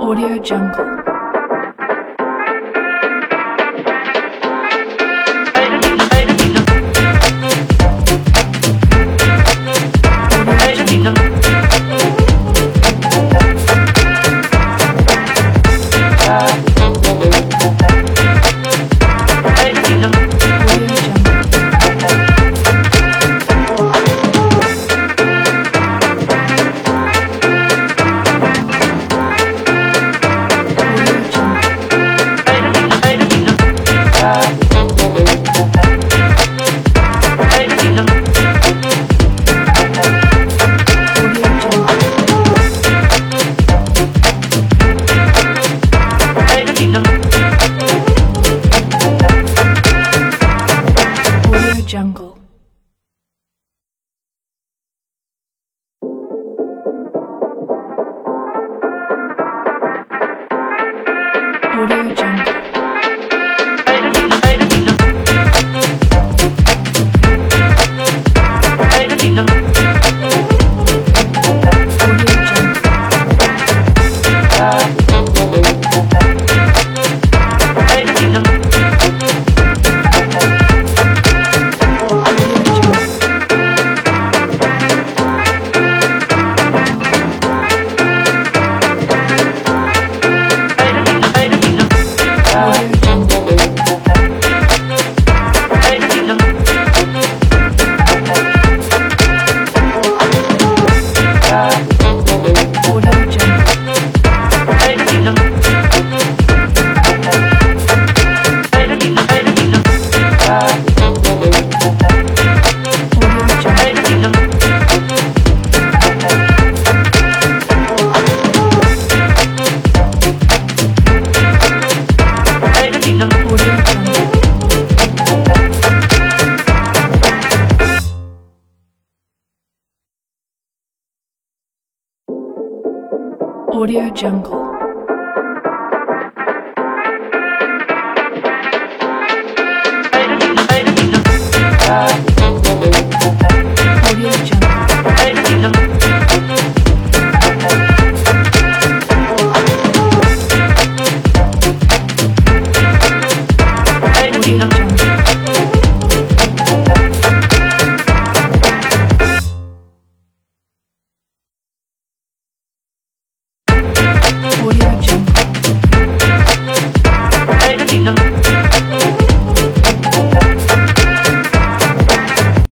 Audio Jungle. Audio Jungle. Latino.